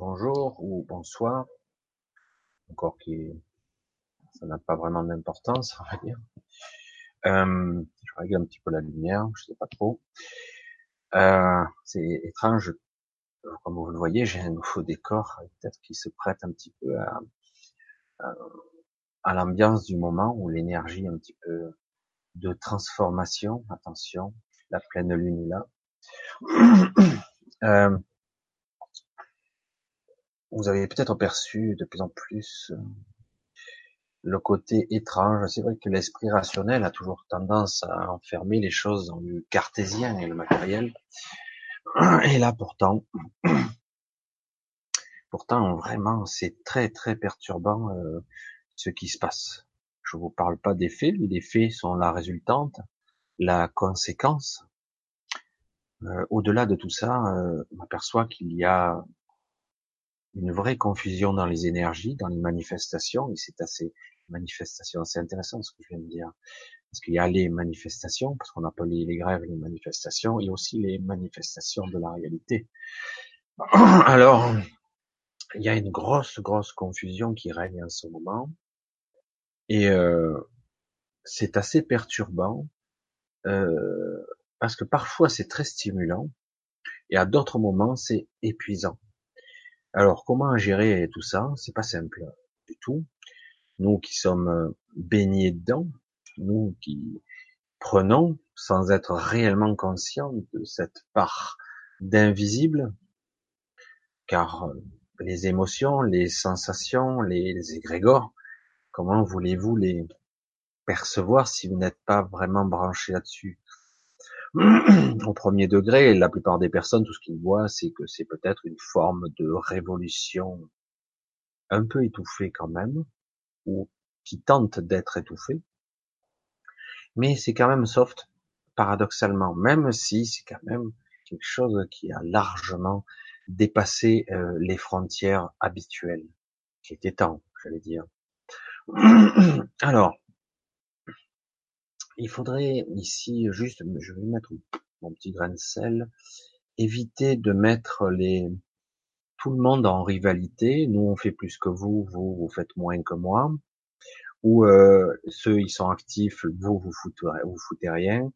bonjour ou bonsoir, encore qui ça n'a pas vraiment d'importance, on va dire. Euh, je règle un petit peu la lumière, je sais pas trop. Euh, c'est étrange, comme vous le voyez, j'ai un nouveau décor, peut-être qui se prête un petit peu à, l'ambiance du moment où l'énergie un petit peu de transformation. Attention, la pleine lune est là. Euh, vous avez peut-être perçu de plus en plus euh, le côté étrange. C'est vrai que l'esprit rationnel a toujours tendance à enfermer les choses dans le cartésien et le matériel. Et là, pourtant, pourtant, vraiment, c'est très, très perturbant euh, ce qui se passe. Je vous parle pas des faits. Les faits sont la résultante, la conséquence. Euh, au-delà de tout ça, on aperçoit qu'il y a une vraie confusion dans les énergies, dans les manifestations, et c'est assez manifestation, c'est intéressant ce que je viens de dire, parce qu'il y a les manifestations, parce qu'on appelle les grèves les manifestations, et aussi les manifestations de la réalité. Alors, il y a une grosse, grosse confusion qui règne en ce moment, et euh, c'est assez perturbant, euh, parce que parfois c'est très stimulant, et à d'autres moments c'est épuisant. Alors, comment gérer tout ça? C'est pas simple du tout. Nous qui sommes euh, baignés dedans, nous qui prenons sans être réellement conscients de cette part d'invisible, car euh, les émotions, les sensations, les égrégores, comment voulez-vous les percevoir si vous n'êtes pas vraiment branché là-dessus? au premier degré, la plupart des personnes, tout ce qu'ils voient, c'est que c'est peut-être une forme de révolution un peu étouffée quand même, ou qui tente d'être étouffée. Mais c'est quand même soft, paradoxalement, même si c'est quand même quelque chose qui a largement dépassé euh, les frontières habituelles, qui était temps, j'allais dire. Alors, il faudrait ici juste, je vais mettre mon petit grain de sel, éviter de mettre les tout le monde en rivalité. Nous on fait plus que vous, vous vous faites moins que moi. Ou euh, ceux ils sont actifs, vous vous foutez, vous foutez rien.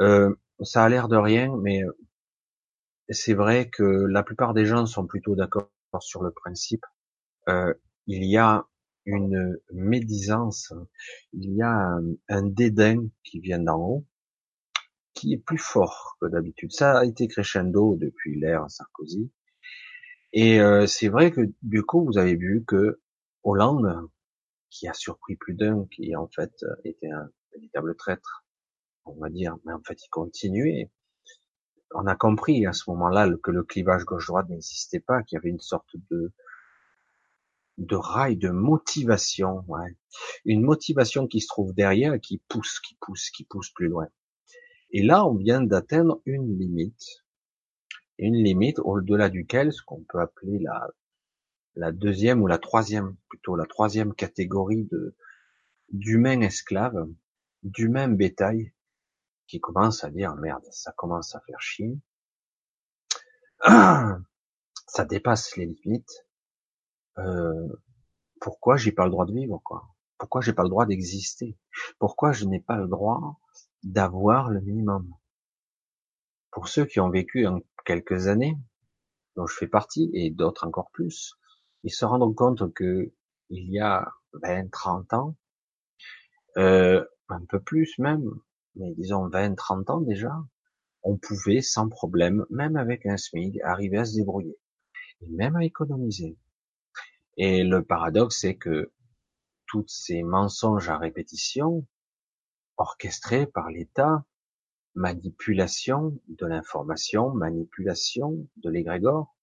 Euh, ça a l'air de rien, mais c'est vrai que la plupart des gens sont plutôt d'accord sur le principe. Euh, il y a une médisance, il y a un, dédain qui vient d'en haut, qui est plus fort que d'habitude. Ça a été crescendo depuis l'ère Sarkozy. Et euh, c'est vrai que du coup, vous avez vu que Hollande, qui a surpris plus d'un, qui en fait était un véritable traître, on va dire, mais en fait il continuait. On a compris à ce moment-là que le clivage gauche-droite n'existait pas, qu'il y avait une sorte de de rail, de motivation, une motivation qui se trouve derrière, qui pousse, qui pousse, qui pousse plus loin. Et là, on vient d'atteindre une limite, une limite au-delà duquel ce qu'on peut appeler la, la deuxième ou la troisième, plutôt la troisième catégorie de d'humains esclaves, d'humains bétail, qui commence à dire merde, ça commence à faire chier, ça dépasse les limites, euh, pourquoi j'ai pas le droit de vivre, quoi? Pourquoi j'ai pas le droit d'exister? Pourquoi je n'ai pas le droit d'avoir le minimum? Pour ceux qui ont vécu en quelques années, dont je fais partie, et d'autres encore plus, ils se rendent compte que il y a 20, 30 ans, euh, un peu plus même, mais disons 20, 30 ans déjà, on pouvait sans problème, même avec un SMIC, arriver à se débrouiller, et même à économiser. Et le paradoxe, c'est que tous ces mensonges à répétition, orchestrés par l'État, manipulation de l'information, manipulation de l'égrégore,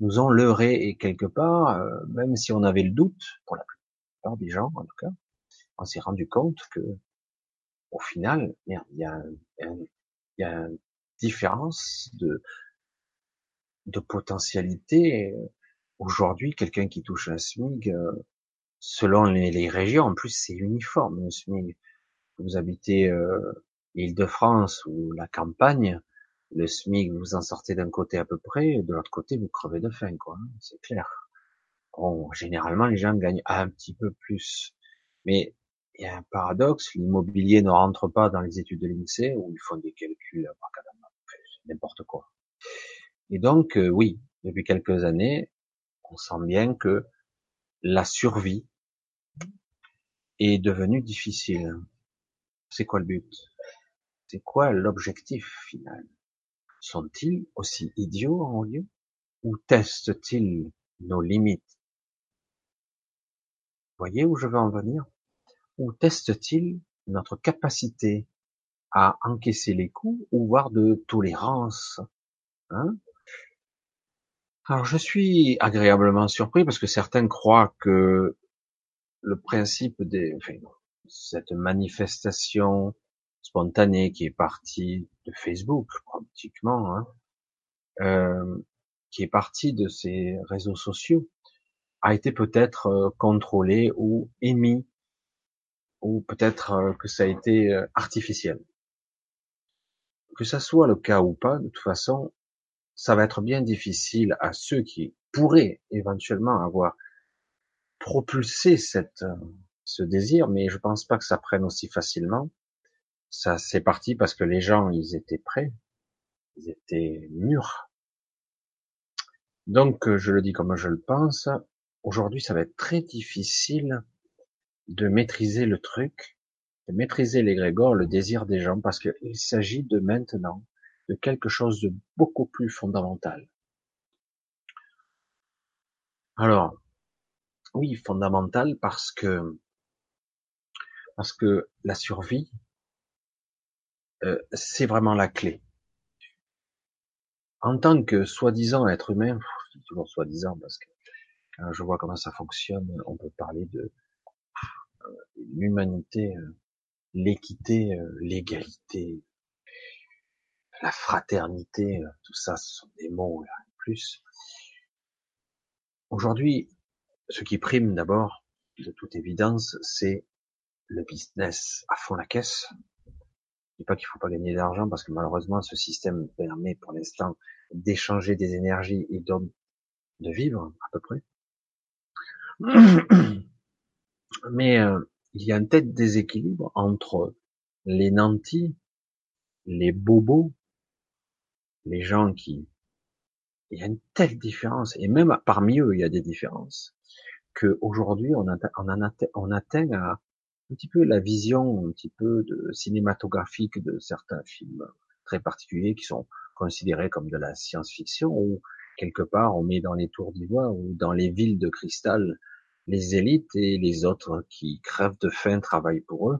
nous ont leurrés et quelque part, euh, même si on avait le doute, pour la plupart des gens en tout cas, on s'est rendu compte que, au final, il y a, il y a une différence de, de potentialité Aujourd'hui, quelqu'un qui touche un SMIG, euh, selon les, régions, en plus c'est uniforme un SMIG. Vous habitez euh, l'Île-de-France ou la campagne, Le SMIC, vous en sortez d'un côté à peu près, de l'autre côté, vous crevez de faim, quoi. Hein, c'est clair. Généralement, les gens gagnent un petit peu plus. Mais il y a un paradoxe, l'immobilier ne rentre pas dans les études de l'INSEE où ils font des calculs n'importe quoi. Et donc, euh, oui, depuis quelques années, on sent bien que la survie est devenue difficile. C'est quoi le but? C'est quoi l'objectif final? Sont-ils aussi idiots en lieu? Ou testent-ils nos limites? Voyez où je veux en venir? Ou testent-ils notre capacité à encaisser les coups ou voir de tolérance hein? Alors je suis agréablement surpris parce que certains croient que le principe des, enfin, cette manifestation spontanée qui est partie de Facebook pratiquement, hein, euh, qui est partie de ces réseaux sociaux, a été peut-être euh, contrôlé ou émis, ou peut-être euh, que ça a été euh, artificiel. Que ça soit le cas ou pas, de toute façon, ça va être bien difficile à ceux qui pourraient éventuellement avoir propulsé cette, ce désir, mais je pense pas que ça prenne aussi facilement. Ça, c'est parti parce que les gens, ils étaient prêts, ils étaient mûrs. Donc, je le dis comme je le pense, aujourd'hui, ça va être très difficile de maîtriser le truc, de maîtriser l'égrégore, le désir des gens, parce qu'il s'agit de maintenant de quelque chose de beaucoup plus fondamental. Alors, oui, fondamental parce que parce que la survie, euh, c'est vraiment la clé. En tant que soi-disant être humain, toujours soi-disant parce que quand je vois comment ça fonctionne, on peut parler de euh, l'humanité, euh, l'équité, l'égalité, la fraternité, tout ça, ce sont des mots là, plus. Aujourd'hui, ce qui prime d'abord, de toute évidence, c'est le business à fond la caisse. Je dis pas qu'il faut pas gagner d'argent parce que malheureusement ce système permet pour l'instant d'échanger des énergies et donc de vivre à peu près. Mais euh, il y a un tel déséquilibre entre les nantis, les bobos, les gens qui... Il y a une telle différence, et même parmi eux, il y a des différences, qu'aujourd'hui, on, on, on atteint à un petit peu la vision un petit peu de cinématographique de certains films très particuliers qui sont considérés comme de la science-fiction ou quelque part on met dans les tours d'ivoire ou dans les villes de cristal les élites et les autres qui crèvent de faim travaillent pour eux.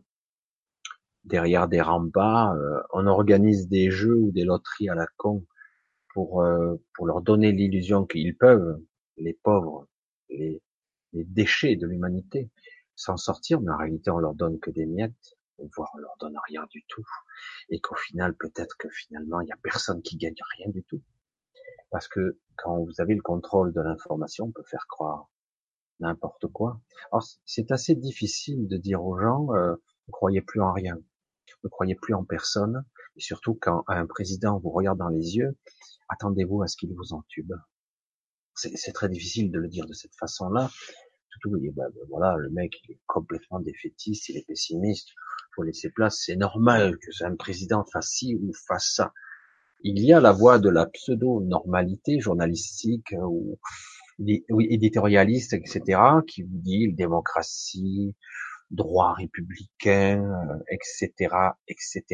Derrière des remparts, euh, on organise des jeux ou des loteries à la con pour euh, pour leur donner l'illusion qu'ils peuvent, les pauvres, les, les déchets de l'humanité, s'en sortir, mais en réalité on leur donne que des miettes, voire on leur donne rien du tout, et qu'au final peut-être que finalement il y a personne qui gagne rien du tout, parce que quand vous avez le contrôle de l'information, on peut faire croire n'importe quoi. Alors c'est assez difficile de dire aux gens euh, ne croyez plus en rien, ne croyez plus en personne, et surtout quand un président vous regarde dans les yeux, attendez-vous à ce qu'il vous entube. C'est très difficile de le dire de cette façon-là, Surtout, bah, bah, voilà, le mec, il est complètement défaitiste, il est pessimiste. Faut laisser place. C'est normal que un président fasse ci ou fasse ça. Il y a la voie de la pseudo-normalité journalistique euh, ou éditorialiste, etc., qui vous dit démocratie, droit républicain, etc., euh, etc.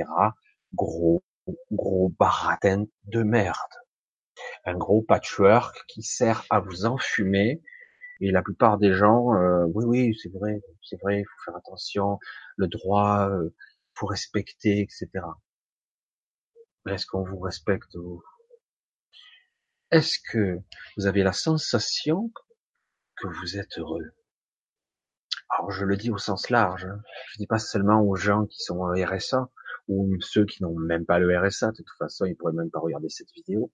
Gros, gros baratin de merde. Un gros patchwork qui sert à vous enfumer et la plupart des gens, euh, oui, oui, c'est vrai, c'est vrai, il faut faire attention, le droit, euh, faut respecter, etc. Est-ce qu'on vous respecte Est-ce que vous avez la sensation que vous êtes heureux? Alors je le dis au sens large, hein. je dis pas seulement aux gens qui sont au RSA ou ceux qui n'ont même pas le RSA, de toute façon ils pourraient même pas regarder cette vidéo.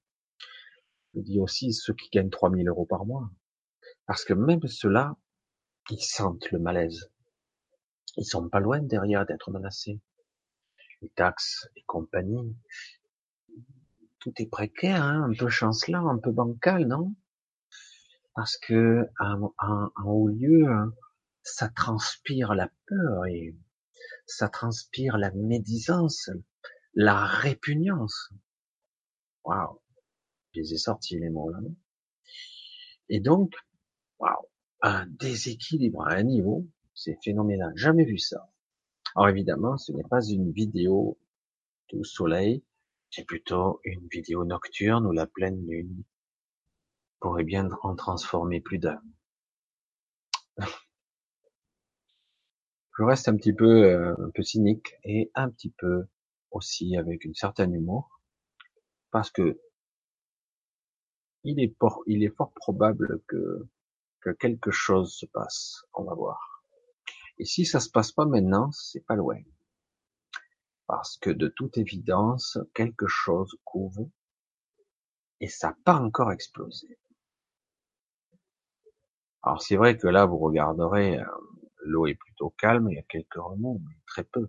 Je dis aussi ceux qui gagnent 3000 euros par mois. Parce que même ceux-là, ils sentent le malaise. Ils sont pas loin derrière d'être menacés. Les taxes et compagnie. tout est précaire, hein, un peu chancelant, un peu bancal, non? Parce que en, haut lieu, hein, ça transpire la peur et ça transpire la médisance, la répugnance. Waouh, je les ai sortis les mots là. Et donc, waouh, un déséquilibre à un niveau, c'est phénoménal. Jamais vu ça. Alors évidemment, ce n'est pas une vidéo tout soleil, c'est plutôt une vidéo nocturne où la pleine lune pourrait bien en transformer plus d'un. Je reste un petit peu, euh, un peu cynique et un petit peu aussi avec une certaine humour, parce que il est, il est fort probable que, que quelque chose se passe. On va voir. Et si ça se passe pas maintenant, c'est pas loin. Parce que de toute évidence, quelque chose couvre et ça n'a pas encore explosé. Alors c'est vrai que là, vous regarderez, euh, l'eau est plutôt calme, il y a quelques remous, mais très peu.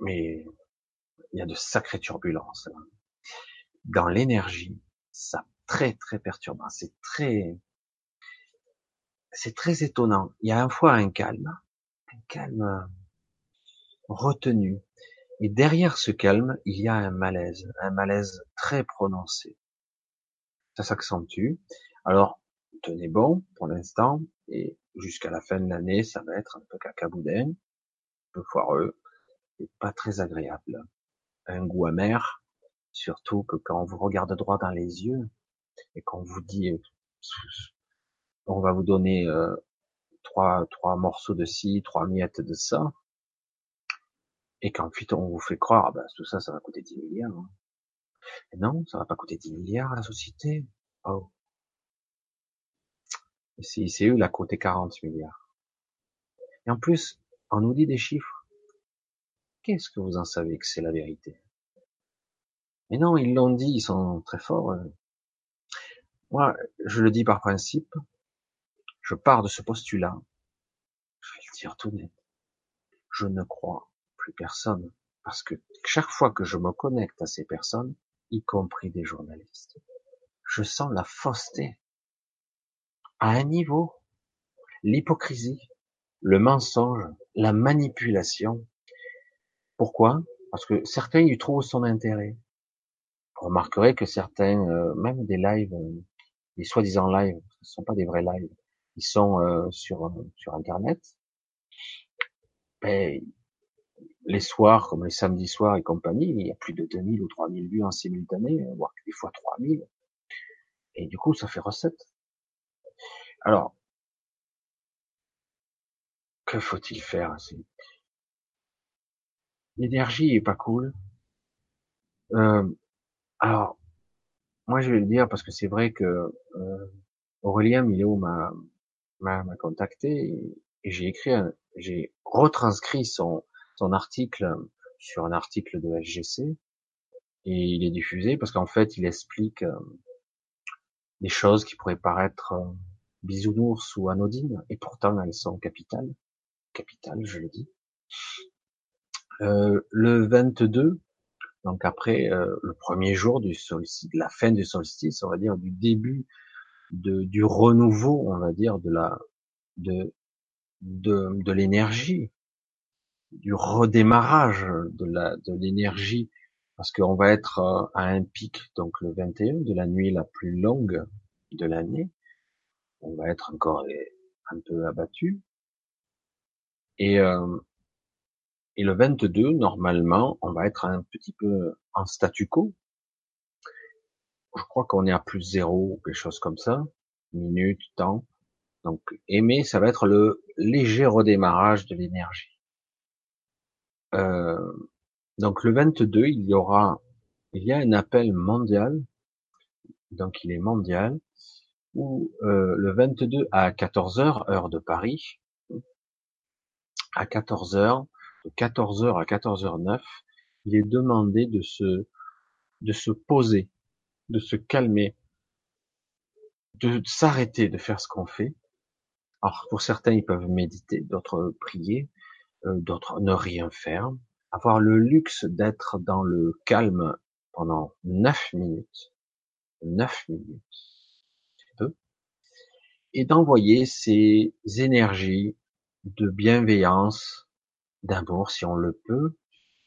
Mais il y a de sacrées turbulences. Dans l'énergie, ça très très perturbant. C'est très c'est très étonnant. Il y a un fois un calme, un calme retenu. Et derrière ce calme, il y a un malaise, un malaise très prononcé. Ça s'accentue. Alors, tenez bon pour l'instant, et jusqu'à la fin de l'année, ça va être un peu cacaboudin, un peu foireux, et pas très agréable. Un goût amer, surtout que quand on vous regarde droit dans les yeux, et qu'on vous dit on va vous donner euh, trois, trois morceaux de ci, trois miettes de ça, et qu'ensuite on vous fait croire, bah, tout ça, ça va coûter 10 milliards. Hein. non, ça va pas coûter 10 milliards à la société. Oh. C'est ICE, il a coûté 40 milliards. Et en plus, on nous dit des chiffres. Qu'est-ce que vous en savez que c'est la vérité? Mais non, ils l'ont dit, ils sont très forts. Moi, je le dis par principe, je pars de ce postulat. Je vais le dire tout net. Je ne crois plus personne. Parce que chaque fois que je me connecte à ces personnes, y compris des journalistes, je sens la fausseté. À un niveau, l'hypocrisie, le mensonge, la manipulation. Pourquoi? Parce que certains y trouvent son intérêt. Vous remarquerez que certains, euh, même des lives, euh, des soi-disant lives, ce ne sont pas des vrais lives, ils sont euh, sur sur internet. Et les soirs, comme les samedis soirs et compagnie, il y a plus de 2000 ou 3000 vues en simultané, voire des fois 3000. Et du coup, ça fait recette. Alors, que faut-il faire L'énergie est pas cool. Euh, alors, moi je vais le dire parce que c'est vrai que euh, Aurélien Milo m'a m'a contacté et, j'ai écrit, j'ai retranscrit son, son article sur un article de SGC et il est diffusé parce qu'en fait il explique euh, des choses qui pourraient paraître euh, bisounours ou anodines et pourtant elles sont capitales, capitales je le dis. Euh, le 22, donc après euh, le premier jour du solstice, la fin du solstice, on va dire du début du renouveau, on va dire, de la, de, de, l'énergie, du redémarrage de de l'énergie, parce qu'on va être euh, à un pic, donc le 21, de la nuit la plus longue de l'année. On va être encore un peu abattu. Et, euh, et le 22, normalement, on va être un petit peu en statu quo, je crois qu'on est à plus zéro quelque chose comme ça, minute, temps. Donc, aimer, ça va être le léger redémarrage de l'énergie. Euh, donc, le 22, il y aura, il y a un appel mondial, donc il est mondial, où euh, le 22 à 14 heures, heure de Paris, à 14 heures, de 14 heures à 14 h 09, il est demandé de se, de se poser, de se calmer, de s'arrêter de faire ce qu'on fait. Alors pour certains, ils peuvent méditer, d'autres prier, euh, d'autres ne rien faire, avoir le luxe d'être dans le calme pendant neuf minutes, neuf minutes, peu, et d'envoyer ces énergies de bienveillance, d'amour si on le peut,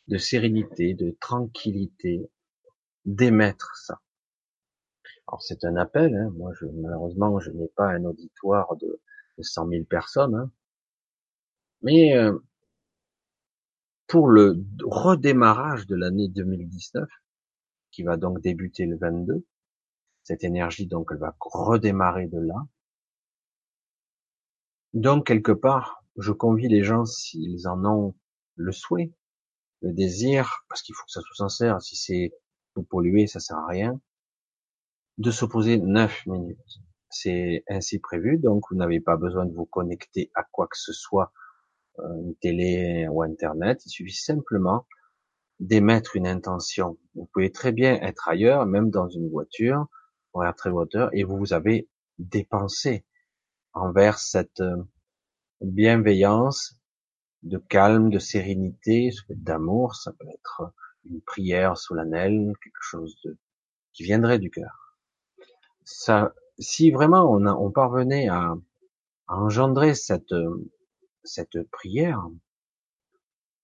de sérénité, de tranquillité, d'émettre ça. Alors c'est un appel, hein. moi je, malheureusement je n'ai pas un auditoire de, de 100 000 personnes, hein. mais euh, pour le redémarrage de l'année 2019, qui va donc débuter le 22, cette énergie donc elle va redémarrer de là. Donc quelque part, je convie les gens s'ils en ont le souhait, le désir, parce qu'il faut que ça soit sincère. Si c'est tout polluer, ça sert à rien. De s'opposer neuf minutes. C'est ainsi prévu, donc vous n'avez pas besoin de vous connecter à quoi que ce soit, euh, une télé ou internet. Il suffit simplement d'émettre une intention. Vous pouvez très bien être ailleurs, même dans une voiture, ou très hauteur, et vous avez dépensé envers cette euh, bienveillance, de calme, de sérénité, d'amour, ça peut être une prière solennelle, quelque chose de, qui viendrait du cœur. Ça, si vraiment on, parvenait à, engendrer cette, cette prière,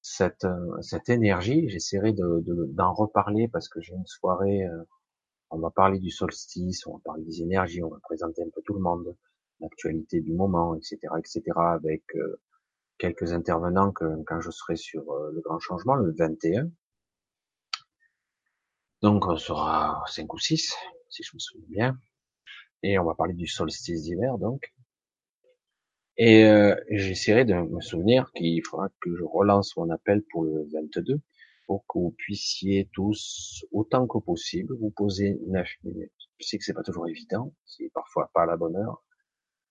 cette, cette énergie, j'essaierai d'en de, d'en reparler parce que j'ai une soirée, euh, on va parler du solstice, on va parler des énergies, on va présenter un peu tout le monde, l'actualité du moment, etc., etc., avec euh, quelques intervenants que, quand je serai sur euh, le grand changement, le 21. Donc on sera 5 ou 6, si je me souviens bien. Et on va parler du solstice d'hiver, donc. Et euh, j'essaierai de me souvenir qu'il faudra que je relance mon appel pour le 22, pour que vous puissiez tous, autant que possible, vous poser 9 minutes. Je sais que c'est pas toujours évident, c'est parfois pas à la bonne heure,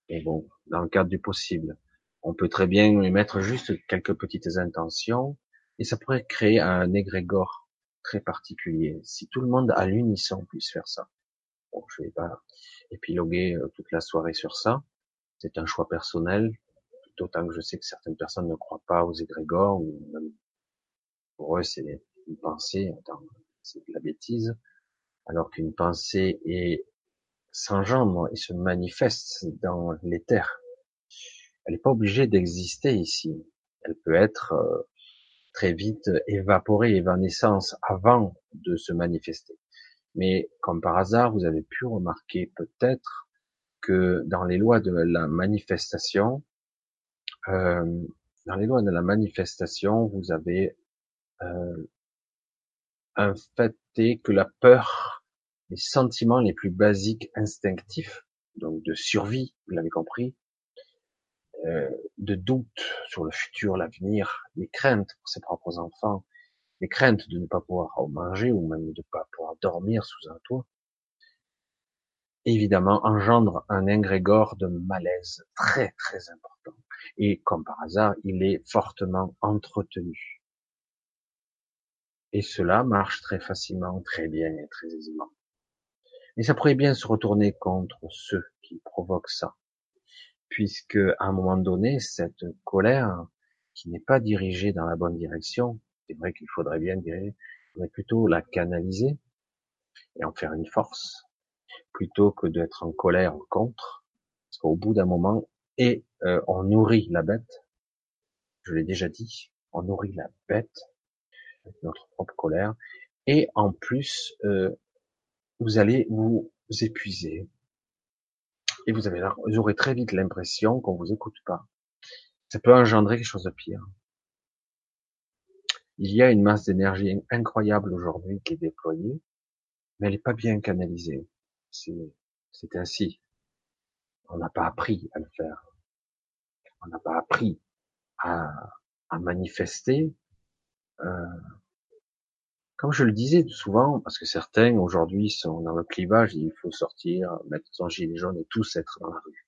mais bon, dans le cadre du possible. On peut très bien y mettre juste quelques petites intentions et ça pourrait créer un égrégore très particulier. Si tout le monde à l'unisson puisse faire ça. Bon, je vais pas épiloguer euh, toute la soirée sur ça. C'est un choix personnel, d'autant que je sais que certaines personnes ne croient pas aux égrégores ou même pour eux c'est une pensée, c'est de la bêtise, alors qu'une pensée est s'engendre et se manifeste dans l'éther elle n'est pas obligée d'exister ici. Elle peut être euh, très vite évaporée, évanescence avant de se manifester. Mais comme par hasard, vous avez pu remarquer peut-être que dans les lois de la manifestation, euh, dans les lois de la manifestation, vous avez euh, un fait que la peur, les sentiments les plus basiques instinctifs, donc de survie, vous l'avez compris, euh, de doute sur le futur, l'avenir, les craintes pour ses propres enfants, les craintes de ne pas pouvoir manger ou même de ne pas pouvoir dormir sous un toit, évidemment engendre un ingrégore de malaise très très important. Et comme par hasard, il est fortement entretenu. Et cela marche très facilement, très bien et très aisément. Mais ça pourrait bien se retourner contre ceux qui provoquent ça puisque à un moment donné, cette colère qui n'est pas dirigée dans la bonne direction, c'est vrai qu'il faudrait bien il faudrait plutôt la canaliser et en faire une force, plutôt que d'être en colère contre, parce qu'au bout d'un moment, et euh, on nourrit la bête, je l'ai déjà dit, on nourrit la bête notre propre colère, et en plus, euh, vous allez vous épuiser, et vous avez, vous aurez très vite l'impression qu'on vous écoute pas. Ça peut engendrer quelque chose de pire. Il y a une masse d'énergie incroyable aujourd'hui qui est déployée, mais elle n'est pas bien canalisée. C'est ainsi. On n'a pas appris à le faire. On n'a pas appris à, à manifester. Euh, comme je le disais souvent, parce que certains aujourd'hui sont dans le clivage, il faut sortir, mettre son gilet jaune et tous être dans la rue.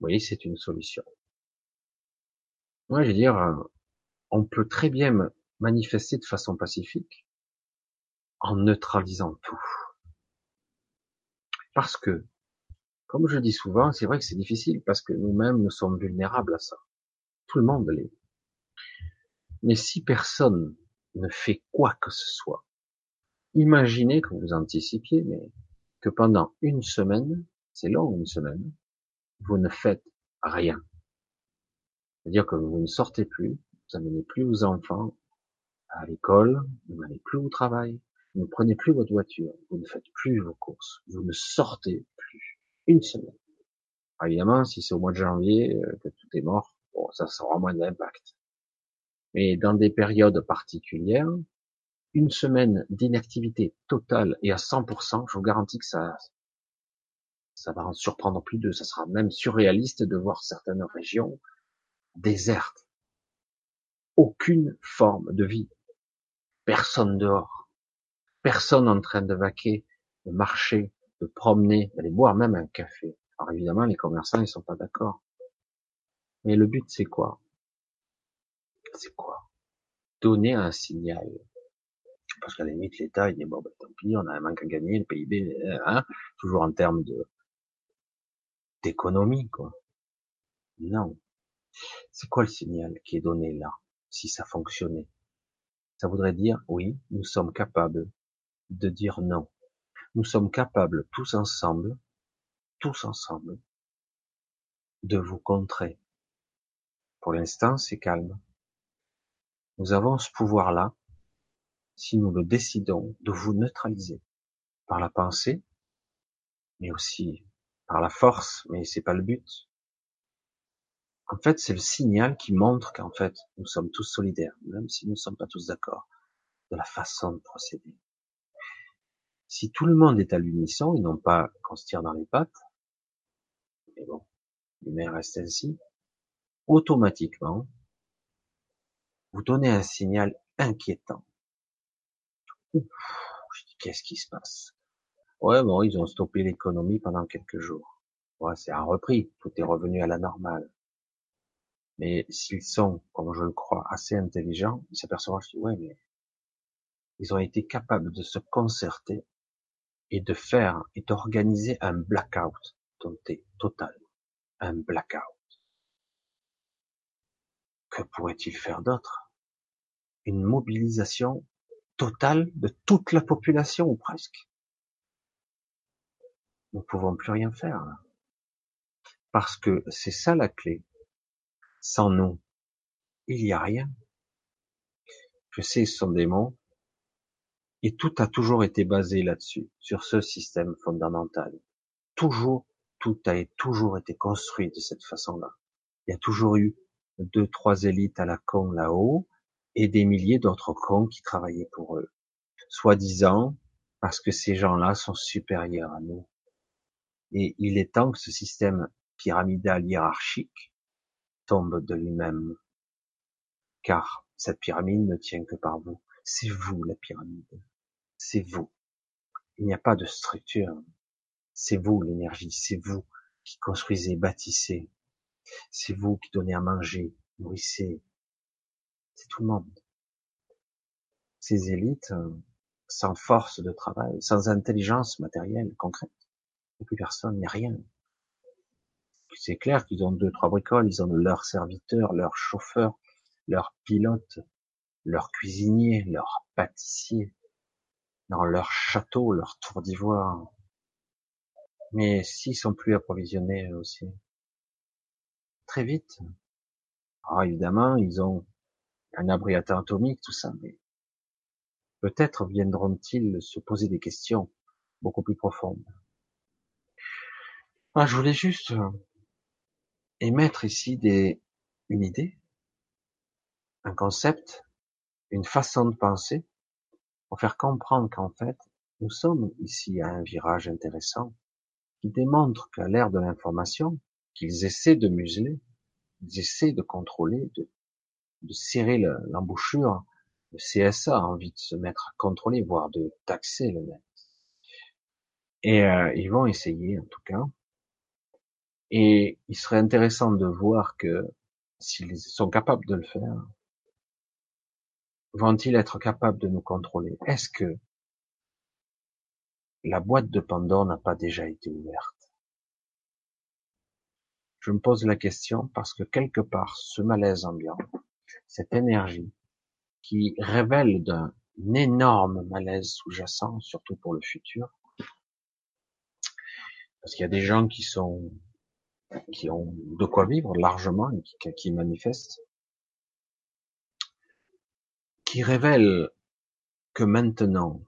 Vous voyez, c'est une solution. Moi, je veux dire, euh, on peut très bien manifester de façon pacifique en neutralisant tout. Parce que, comme je dis souvent, c'est vrai que c'est difficile parce que nous-mêmes, nous sommes vulnérables à ça. Tout le monde l'est. Mais si personne ne fait quoi que ce soit, Imaginez que vous anticipiez, mais que pendant une semaine, c'est long une semaine, vous ne faites rien. C'est-à-dire que vous ne sortez plus, vous n'amenez plus vos enfants à l'école, vous n'allez plus au travail, vous ne prenez plus votre voiture, vous ne faites plus vos courses, vous ne sortez plus. Une semaine. évidemment, si c'est au mois de janvier euh, que tout est mort, bon, ça sera moins d'impact. Mais dans des périodes particulières, une semaine d'inactivité totale et à 100%, je vous garantis que ça, ça va en surprendre plus de, ça sera même surréaliste de voir certaines régions désertes. Aucune forme de vie. Personne dehors. Personne en train de vaquer, de marcher, de promener, d'aller boire même un café. Alors évidemment, les commerçants, ils sont pas d'accord. Mais le but, c'est quoi? C'est quoi? Donner un signal parce qu'à la limite l'État il dit bon ben, tant pis, on a un manque à gagner, le PIB, hein, toujours en termes d'économie quoi. Non. C'est quoi le signal qui est donné là, si ça fonctionnait? Ça voudrait dire oui, nous sommes capables de dire non. Nous sommes capables tous ensemble, tous ensemble, de vous contrer. Pour l'instant, c'est calme. Nous avons ce pouvoir-là si nous le décidons, de vous neutraliser par la pensée, mais aussi par la force, mais c'est pas le but. En fait, c'est le signal qui montre qu'en fait, nous sommes tous solidaires, même si nous ne sommes pas tous d'accord de la façon de procéder. Si tout le monde est à l'unisson et non pas qu'on se tire dans les pattes, mais bon, l'humain reste ainsi, automatiquement, vous donnez un signal inquiétant qu'est-ce qui se passe? Ouais, bon, ils ont stoppé l'économie pendant quelques jours. Ouais, c'est un repris, tout est revenu à la normale. Mais s'ils sont, comme je le crois, assez intelligents, ils s'aperçoivent, ouais, mais ils ont été capables de se concerter et de faire et d'organiser un blackout total, un blackout. Que pourrait-il faire d'autre? Une mobilisation Total de toute la population ou presque. Nous ne pouvons plus rien faire. Parce que c'est ça la clé. Sans nous, il n'y a rien. Je sais, ce sont des. Et tout a toujours été basé là-dessus, sur ce système fondamental. Toujours, tout a toujours été construit de cette façon-là. Il y a toujours eu deux, trois élites à la con là-haut, et des milliers d'autres cons qui travaillaient pour eux, soi-disant parce que ces gens-là sont supérieurs à nous. Et il est temps que ce système pyramidal hiérarchique tombe de lui-même, car cette pyramide ne tient que par vous. C'est vous la pyramide, c'est vous. Il n'y a pas de structure, c'est vous l'énergie, c'est vous qui construisez, bâtissez, c'est vous qui donnez à manger, nourrissez, c'est tout le monde. Ces élites, euh, sans force de travail, sans intelligence matérielle concrète, plus personne, n'y a rien. C'est clair qu'ils ont deux, trois bricoles, ils ont leurs serviteurs, leurs chauffeurs, leurs pilotes, leurs cuisiniers, leurs pâtissiers, dans leur château, leur tour d'ivoire. Mais s'ils sont plus approvisionnés aussi, très vite, alors évidemment, ils ont un abri atomique, tout ça, mais peut-être viendront-ils se poser des questions beaucoup plus profondes. Ah, je voulais juste euh, émettre ici une idée, un concept, une façon de penser, pour faire comprendre qu'en fait, nous sommes ici à un virage intéressant qui démontre qu'à l'ère de l'information, qu'ils essaient de museler, ils essaient de contrôler, de de serrer l'embouchure, le CSA a envie de se mettre à contrôler, voire de taxer le net. Et euh, ils vont essayer en tout cas. Et il serait intéressant de voir que s'ils sont capables de le faire, vont-ils être capables de nous contrôler? Est-ce que la boîte de Pandore n'a pas déjà été ouverte? Je me pose la question parce que quelque part, ce malaise ambiant, cette énergie qui révèle un énorme malaise sous-jacent, surtout pour le futur. Parce qu'il y a des gens qui sont, qui ont de quoi vivre largement et qui, qui manifestent, qui révèlent que maintenant,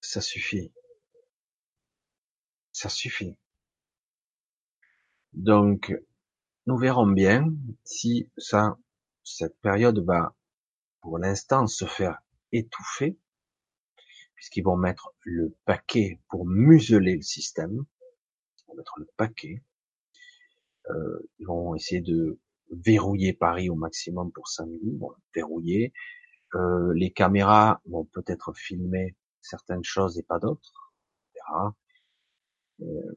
ça suffit. Ça suffit. Donc, nous verrons bien si ça, cette période va, pour l'instant, se faire étouffer, puisqu'ils vont mettre le paquet pour museler le système. Ils vont mettre le paquet. Euh, ils vont essayer de verrouiller Paris au maximum pour samedi, vont verrouiller. Euh, les caméras vont peut-être filmer certaines choses et pas d'autres. Euh,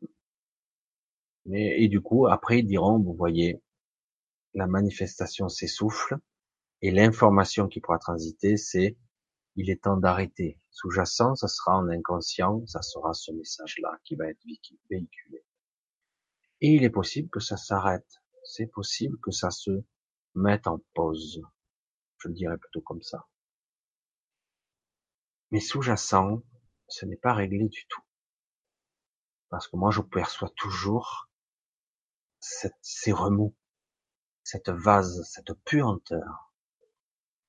et du coup, après, ils diront, vous voyez, la manifestation s'essouffle, et l'information qui pourra transiter, c'est il est temps d'arrêter. Sous-jacent, ça sera en inconscient, ça sera ce message-là qui va être véhiculé. Et il est possible que ça s'arrête. C'est possible que ça se mette en pause. Je le dirais plutôt comme ça. Mais sous-jacent, ce n'est pas réglé du tout. Parce que moi, je perçois toujours ces remous, cette vase, cette puanteur.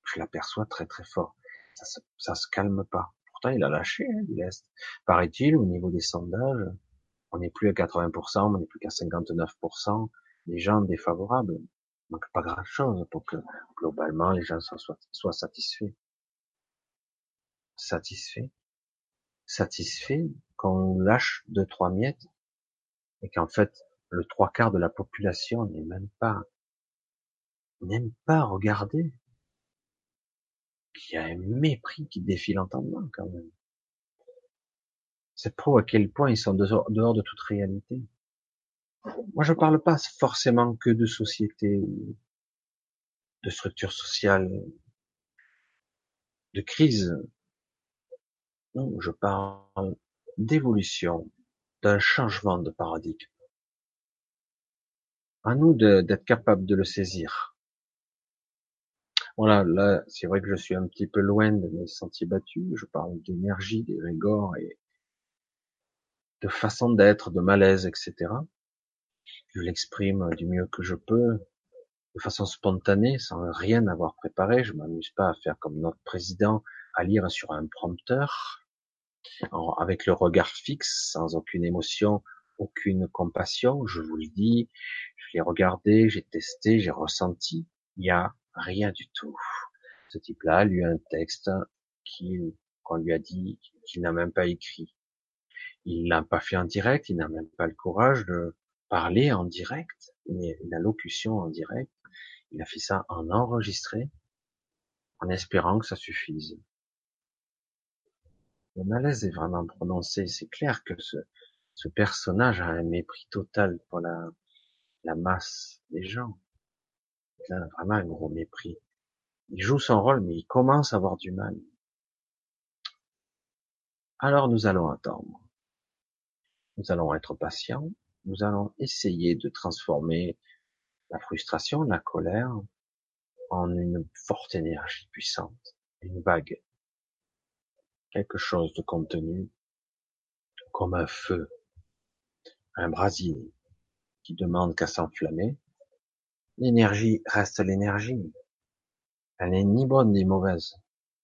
Je l'aperçois très très fort. Ça se, se calme pas. Pourtant, il a lâché hein, du. Paraît-il, au niveau des sondages, on n'est plus à 80%, on n'est plus qu'à 59%. Les gens défavorables. Il manque pas grand chose pour que globalement les gens soient, soient satisfaits. Satisfaits. Satisfaits quand on lâche deux, trois miettes et qu'en fait, le trois quarts de la population n'est même pas, n'aime pas regarder, qu'il y a un mépris qui défile l'entendement quand même. C'est pro à quel point ils sont dehors, de toute réalité. Moi, je parle pas forcément que de société, de structure sociale, de crise. Non, je parle d'évolution, d'un changement de paradigme. À nous d'être capable de le saisir. Voilà, là, c'est vrai que je suis un petit peu loin de mes sentiers battus. Je parle d'énergie, d'égrégore et de façon d'être, de malaise, etc. Je l'exprime du mieux que je peux, de façon spontanée, sans rien avoir préparé. Je m'amuse pas à faire comme notre président, à lire sur un prompteur, avec le regard fixe, sans aucune émotion, aucune compassion. Je vous le dis, je l'ai regardé, j'ai testé, j'ai ressenti. Il y a rien du tout. Ce type-là a lu un texte qu'on lui a dit qu'il n'a même pas écrit. Il l'a pas fait en direct, il n'a même pas le courage de parler en direct, mais la locution en direct. Il a fait ça en enregistré, en espérant que ça suffise. Le malaise est vraiment prononcé. C'est clair que ce, ce personnage a un mépris total pour la, la masse des gens. Il a vraiment un gros mépris. Il joue son rôle, mais il commence à avoir du mal. Alors nous allons attendre. Nous allons être patients. Nous allons essayer de transformer la frustration, la colère en une forte énergie puissante, une vague, quelque chose de contenu, comme un feu, un brasier qui demande qu'à s'enflammer. L'énergie reste l'énergie. Elle n'est ni bonne ni mauvaise.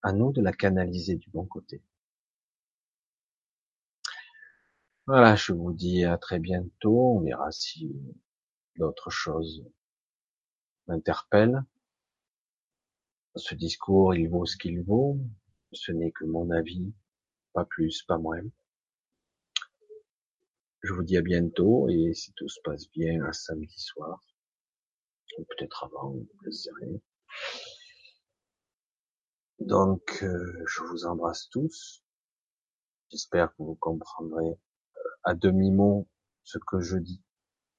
À nous de la canaliser du bon côté. Voilà, je vous dis à très bientôt. On verra si d'autres choses m'interpellent. Ce discours, il vaut ce qu'il vaut. Ce n'est que mon avis, pas plus, pas moins. Je vous dis à bientôt et si tout se passe bien, à samedi soir, ou peut-être avant, je sais rien. Donc, euh, je vous embrasse tous. J'espère que vous comprendrez euh, à demi-mot ce que je dis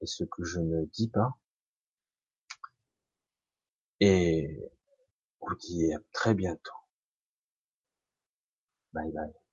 et ce que je ne dis pas. Et vous dis à très bientôt. Bye bye.